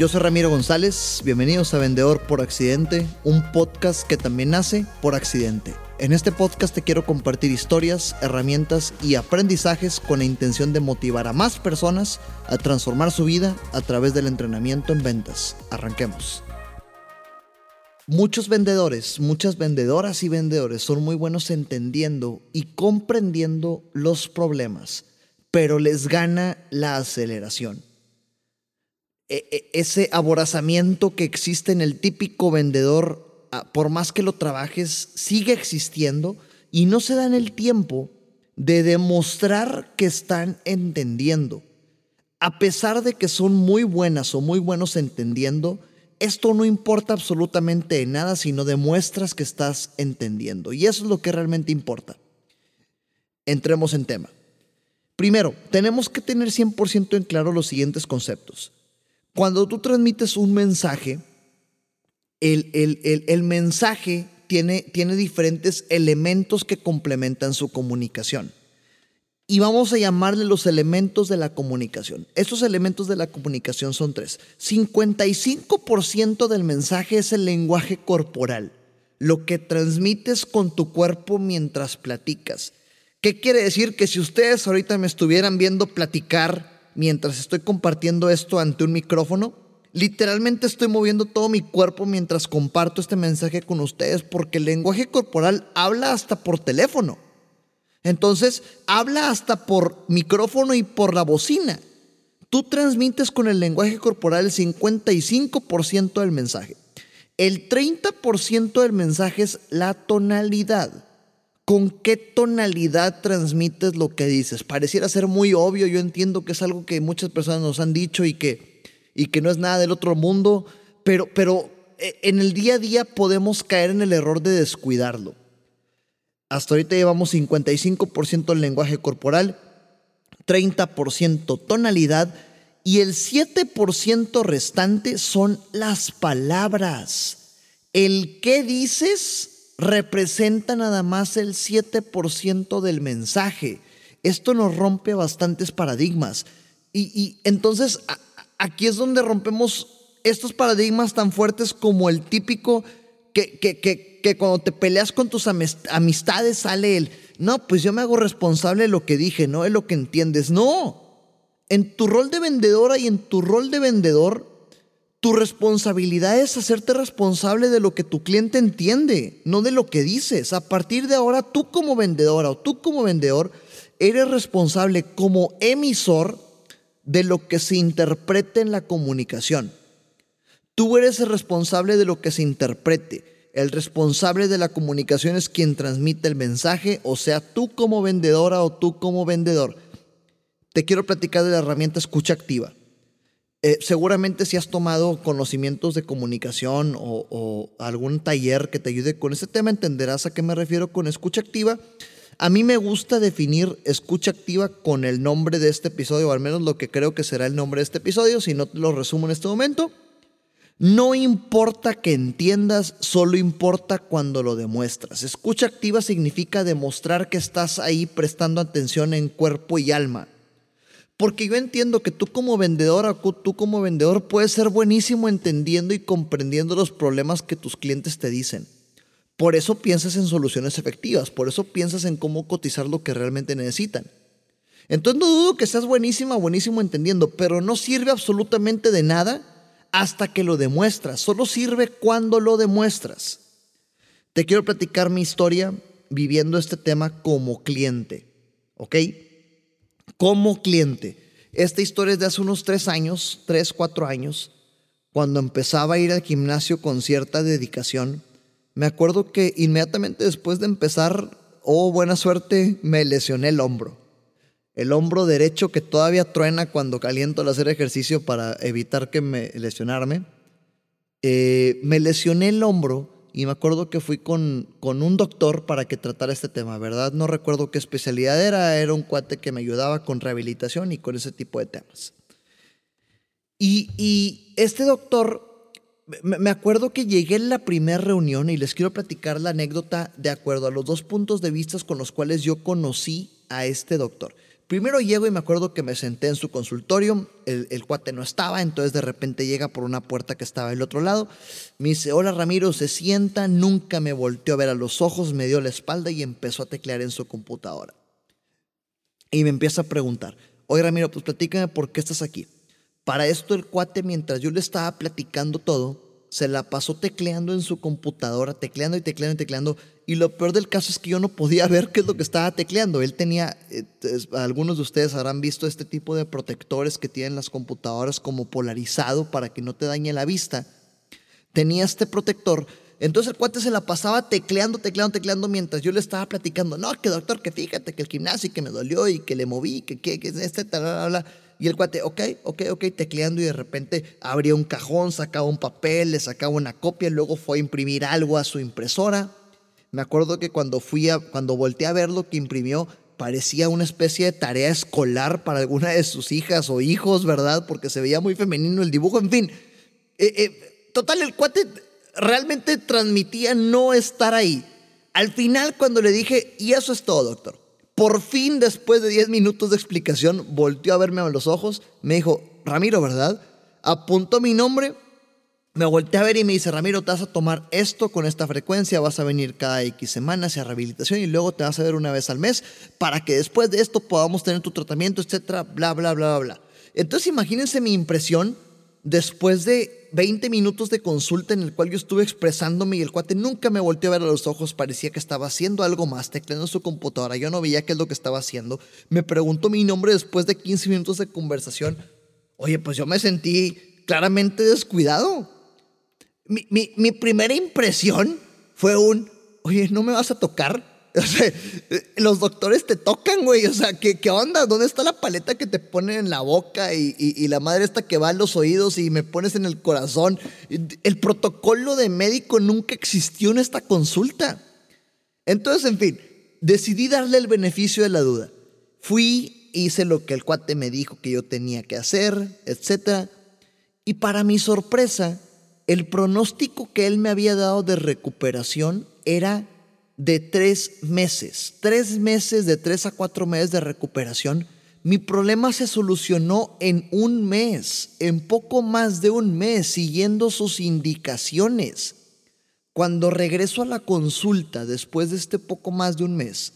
Yo soy Ramiro González, bienvenidos a Vendedor por Accidente, un podcast que también nace por accidente. En este podcast te quiero compartir historias, herramientas y aprendizajes con la intención de motivar a más personas a transformar su vida a través del entrenamiento en ventas. Arranquemos. Muchos vendedores, muchas vendedoras y vendedores son muy buenos entendiendo y comprendiendo los problemas, pero les gana la aceleración. E, e, ese aborazamiento que existe en el típico vendedor, ah, por más que lo trabajes, sigue existiendo y no se dan el tiempo de demostrar que están entendiendo. A pesar de que son muy buenas o muy buenos entendiendo, esto no importa absolutamente nada si no demuestras que estás entendiendo. Y eso es lo que realmente importa. Entremos en tema. Primero, tenemos que tener 100% en claro los siguientes conceptos. Cuando tú transmites un mensaje, el, mensaje tiene, tiene diferentes elementos que complementan su comunicación. Y vamos a llamarle los elementos de la comunicación. Estos elementos de la comunicación son tres. 55% del mensaje es el lenguaje corporal, lo que transmites con tu cuerpo mientras platicas. ¿Qué quiere decir? Que si ustedes ahorita me estuvieran viendo platicar mientras estoy compartiendo esto ante un micrófono. Literalmente estoy moviendo todo mi cuerpo mientras comparto este mensaje con ustedes porque el lenguaje corporal habla hasta por teléfono. Entonces, habla hasta por micrófono y por la bocina. Tú transmites con el lenguaje corporal el 55% del mensaje. El 30% del mensaje es la tonalidad con qué tonalidad transmites lo que dices. Pareciera ser muy obvio, yo entiendo que es algo que muchas personas nos han dicho y que, y que no es nada del otro mundo, pero, pero eh, en el día a día podemos caer en el error de descuidarlo. Hasta ahorita llevamos 55% en lenguaje corporal, 30% tonalidad y el 7% restante son las palabras. El qué dices representa nada más el 7% del mensaje. Esto nos rompe bastantes paradigmas. Y, entonces aquí es donde rompemos estos paradigmas tan fuertes como el típico que, que, que, que cuando te peleas con tus amistades sale el, no, pues yo me hago responsable de lo que dije, no es lo que entiendes. No, en tu rol de vendedora y en tu rol de vendedor tu responsabilidad es hacerte responsable de lo que tu cliente entiende, no de lo que dices. A partir de ahora, tú como vendedora o tú como vendedor, eres responsable como emisor de lo que se interprete en la comunicación. Tú eres el responsable de lo que se interprete. El responsable de la comunicación es quien transmite el mensaje, o sea, tú como vendedora o tú como vendedor. Te quiero platicar de la herramienta escucha activa. Eh, seguramente si has tomado conocimientos de comunicación o, algún taller que te ayude con ese tema, entenderás a qué me refiero con escucha activa. A mí me gusta definir escucha activa con el nombre de este episodio, o al menos lo que creo que será el nombre de este episodio, si no te lo resumo en este momento. No importa que entiendas, solo importa cuando lo demuestras. Escucha activa significa demostrar que estás ahí prestando atención en cuerpo y alma. Porque yo entiendo que tú como vendedora, tú como vendedor puedes ser buenísimo entendiendo y comprendiendo los problemas que tus clientes te dicen. Por eso piensas en soluciones efectivas, por eso piensas en cómo cotizar lo que realmente necesitan. Entonces no dudo que seas buenísima, buenísimo entendiendo, pero no sirve absolutamente de nada hasta que lo demuestras. Solo sirve cuando lo demuestras. Te quiero platicar mi historia viviendo este tema como cliente, ¿ok? Como cliente. Esta historia es de hace unos tres años, tres, cuatro años, cuando empezaba a ir al gimnasio con cierta dedicación. Me acuerdo que inmediatamente después de empezar, oh buena suerte, me lesioné el hombro. El hombro derecho que todavía truena cuando caliento al hacer ejercicio para evitar que me lesionarme. Eh, me lesioné el hombro y me acuerdo que fui con, con un doctor para que tratara este tema, ¿verdad? No recuerdo qué especialidad era, era un cuate que me ayudaba con rehabilitación y con ese tipo de temas. Y, y este doctor, me acuerdo que llegué en la primera reunión y les quiero platicar la anécdota de acuerdo a los dos puntos de vista con los cuales yo conocí a este doctor. Primero llego y me acuerdo que me senté en su consultorio, el, el, cuate no estaba, entonces de repente llega por una puerta que estaba del otro lado, me dice, hola Ramiro, se sienta, nunca me volteó a ver a los ojos, me dio la espalda y empezó a teclear en su computadora. Y me empieza a preguntar, oye Ramiro, pues platícame por qué estás aquí. Para esto el cuate, mientras yo le estaba platicando todo, se la pasó tecleando en su computadora, tecleando y tecleando y tecleando. Y lo peor del caso es que yo no podía ver qué es lo que estaba tecleando. Él tenía, eh, algunos de ustedes habrán visto este tipo de protectores que tienen las computadoras como polarizado para que no te dañe la vista. Tenía este protector. Entonces el cuate se la pasaba tecleando, tecleando, tecleando mientras yo le estaba platicando. No, que doctor, que fíjate que el gimnasio que me dolió y que le moví, que, que, que este, tal, tal, tal. Y el cuate, ok, ok, ok, tecleando y de repente abría un cajón, sacaba un papel, le sacaba una copia, luego fue a imprimir algo a su impresora. Me acuerdo que cuando fui a, cuando volteé a ver lo que imprimió, parecía una especie de tarea escolar para alguna de sus hijas o hijos, ¿verdad? Porque se veía muy femenino el dibujo, en fin. Eh, eh, total, el cuate realmente transmitía no estar ahí. Al final, cuando le dije, y eso es todo, doctor, por fin, después de 10 minutos de explicación, volteó a verme a los ojos, me dijo, Ramiro, ¿verdad? Apuntó mi nombre, me volteé a ver y me dice, Ramiro, te vas a tomar esto con esta frecuencia, vas a venir cada X semanas a rehabilitación y luego te vas a ver una vez al mes para que después de esto podamos tener tu tratamiento, etcétera, bla, bla, bla, bla. Entonces imagínense mi impresión después de 20 minutos de consulta en el cual yo estuve expresándome y el cuate nunca me volteó a ver a los ojos, parecía que estaba haciendo algo más, tecleando su computadora, yo no veía qué es lo que estaba haciendo, me preguntó mi nombre después de 15 minutos de conversación, oye, pues yo me sentí claramente descuidado. Mi, mi, mi primera impresión fue un, oye, ¿no me vas a tocar? Sea, los doctores te tocan, güey. O sea, ¿qué, ¿qué, onda? ¿Dónde está la paleta que te ponen en la boca y, y, la madre esta que va en los oídos y me pones en el corazón? El protocolo de médico nunca existió en esta consulta. Entonces, en fin, decidí darle el beneficio de la duda. Fui, hice lo que el cuate me dijo que yo tenía que hacer, etc. Y para mi sorpresa, el pronóstico que él me había dado de recuperación era de tres meses, tres meses, de tres a cuatro meses de recuperación, mi problema se solucionó en un mes, en poco más de un mes, siguiendo sus indicaciones. Cuando regreso a la consulta después de este poco más de un mes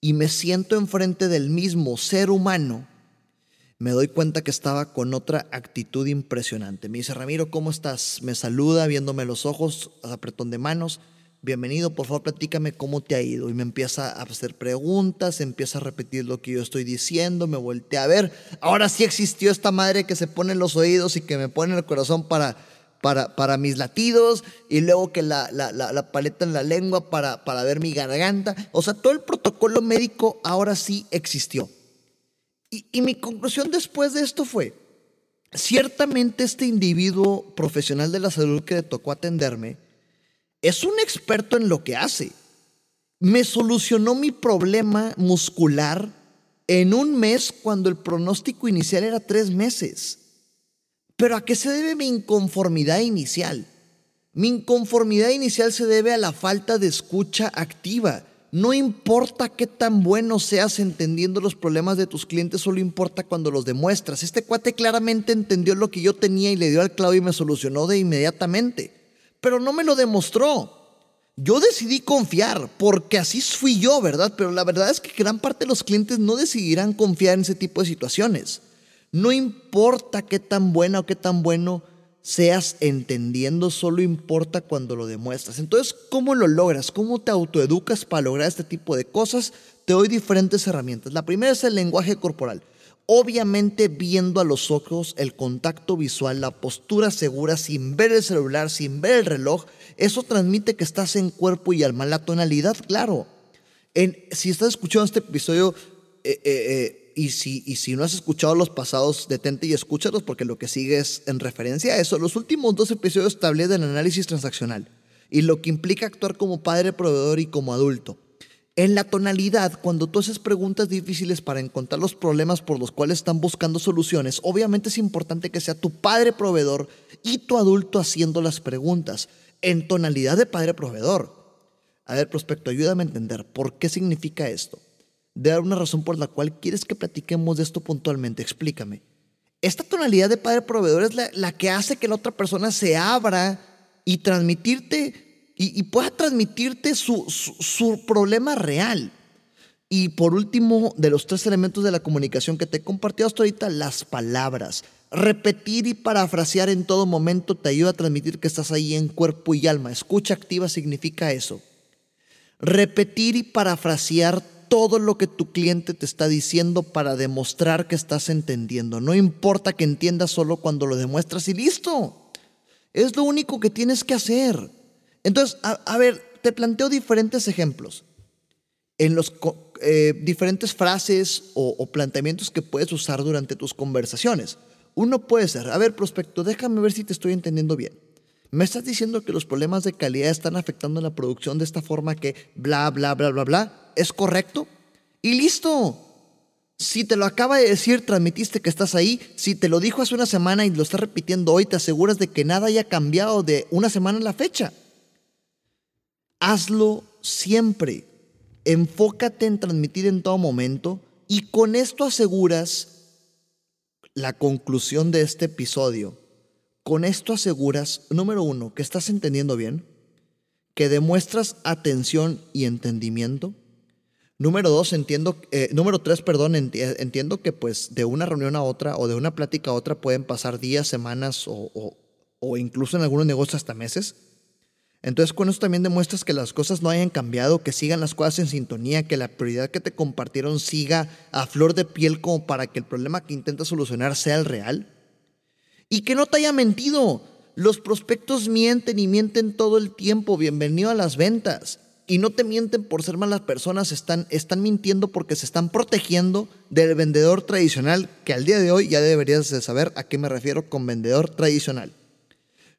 y me siento enfrente del mismo ser humano, me doy cuenta que estaba con otra actitud impresionante. Me dice, Ramiro, ¿cómo estás? Me saluda viéndome los ojos, apretón de manos bienvenido, por favor platícame cómo te ha ido. Y me empieza a hacer preguntas, empieza a repetir lo que yo estoy diciendo, me volteé a ver. Ahora sí existió esta madre que se pone en los oídos y que me pone el corazón para, para, para mis latidos y luego que la, la, la, paleta en la lengua para, para ver mi garganta. O sea, todo el protocolo médico ahora sí existió. Y, y mi conclusión después de esto fue, ciertamente este individuo profesional de la salud que le tocó atenderme, es un experto en lo que hace. Me solucionó mi problema muscular en un mes cuando el pronóstico inicial era tres meses. Pero ¿a qué se debe mi inconformidad inicial? Mi inconformidad inicial se debe a la falta de escucha activa. No importa qué tan bueno seas entendiendo los problemas de tus clientes, solo importa cuando los demuestras. Este cuate claramente entendió lo que yo tenía y le dio al clavo y me solucionó de inmediatamente pero no me lo demostró. Yo decidí confiar, porque así fui yo, ¿verdad? Pero la verdad es que gran parte de los clientes no decidirán confiar en ese tipo de situaciones. No importa qué tan buena o qué tan bueno seas entendiendo, solo importa cuando lo demuestras. Entonces, ¿cómo lo logras? ¿Cómo te autoeducas para lograr este tipo de cosas? Te doy diferentes herramientas. La primera es el lenguaje corporal. Obviamente viendo a los ojos el contacto visual, la postura segura, sin ver el celular, sin ver el reloj, eso transmite que estás en cuerpo y alma. La tonalidad, claro. En, si estás escuchando este episodio eh, eh, eh, y, si, y si no has escuchado los pasados, detente y escúchalos porque lo que sigue es en referencia a eso. Los últimos dos episodios hablé del análisis transaccional y lo que implica actuar como padre, proveedor y como adulto. En la tonalidad, cuando tú haces preguntas difíciles para encontrar los problemas por los cuales están buscando soluciones, obviamente es importante que sea tu padre proveedor y tu adulto haciendo las preguntas en tonalidad de padre proveedor. A ver, prospecto, ayúdame a entender por qué significa esto. de dar una razón por la cual quieres que platiquemos de esto puntualmente. Explícame. Esta tonalidad de padre proveedor es la, que hace que la otra persona se abra y transmitirte y, pueda transmitirte su, su problema real. Y por último, de los tres elementos de la comunicación que te he compartido hasta ahorita, las palabras. Repetir y parafrasear en todo momento te ayuda a transmitir que estás ahí en cuerpo y alma. Escucha activa significa eso. Repetir y parafrasear todo lo que tu cliente te está diciendo para demostrar que estás entendiendo. No importa que entiendas solo cuando lo demuestras y listo. Es lo único que tienes que hacer. Entonces, a, ver, te planteo diferentes ejemplos. En los eh, diferentes frases o planteamientos que puedes usar durante tus conversaciones. Uno puede ser, a ver, prospecto, déjame ver si te estoy entendiendo bien. ¿Me estás diciendo que los problemas de calidad están afectando la producción de esta forma que bla, bla, bla, bla, bla? ¿Es correcto? Y listo. Si te lo acaba de decir, transmitiste que estás ahí. Si te lo dijo hace una semana y lo estás repitiendo hoy, te aseguras de que nada haya cambiado de una semana a la fecha. Hazlo siempre. Enfócate en transmitir en todo momento y con esto aseguras la conclusión de este episodio. Con esto aseguras, número uno, que estás entendiendo bien, que demuestras atención y entendimiento. Número dos, entiendo, eh, número tres, perdón, entiendo que pues de una reunión a otra o de una plática a otra pueden pasar días, semanas o, o incluso en algunos negocios hasta meses. Entonces con eso también demuestras que las cosas no hayan cambiado, que sigan las cosas en sintonía, que la prioridad que te compartieron siga a flor de piel como para que el problema que intentas solucionar sea el real. Y que no te haya mentido. Los prospectos mienten y mienten todo el tiempo. Bienvenido a las ventas. Y no te mienten por ser malas personas, están, están mintiendo porque se están protegiendo del vendedor tradicional, que al día de hoy ya deberías de saber a qué me refiero con vendedor tradicional.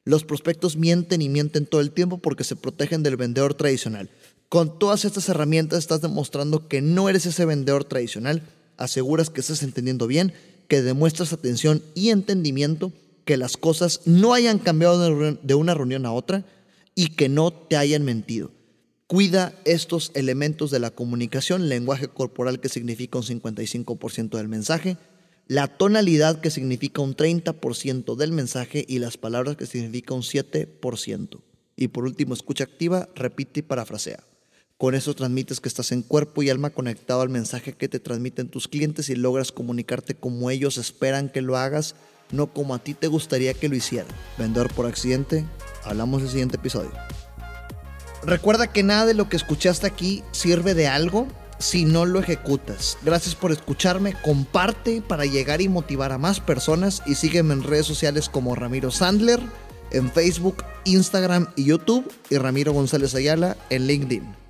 Los prospectos mienten y mienten todo el tiempo porque se protegen del vendedor tradicional. Con todas estas herramientas estás demostrando que no eres ese vendedor tradicional, aseguras que estás entendiendo bien, que demuestras atención y entendimiento, que las cosas no hayan cambiado de una reunión a otra y que no te hayan mentido. Cuida estos elementos de la comunicación, lenguaje corporal que significa un 55% del mensaje, la tonalidad que significa un 30% del mensaje y las palabras que significa un 7%. Y por último, escucha activa, repite y parafrasea. Con eso transmites que estás en cuerpo y alma conectado al mensaje que te transmiten tus clientes y logras comunicarte como ellos esperan que lo hagas, no como a ti te gustaría que lo hicieran. Vendedor por accidente, hablamos en el siguiente episodio. Recuerda que nada de lo que escuchaste aquí sirve de algo si no lo ejecutas. Gracias por escucharme, comparte para llegar y motivar a más personas y sígueme en redes sociales como Ramiro Sandler, en Facebook, Instagram y YouTube y Ramiro González Ayala en LinkedIn.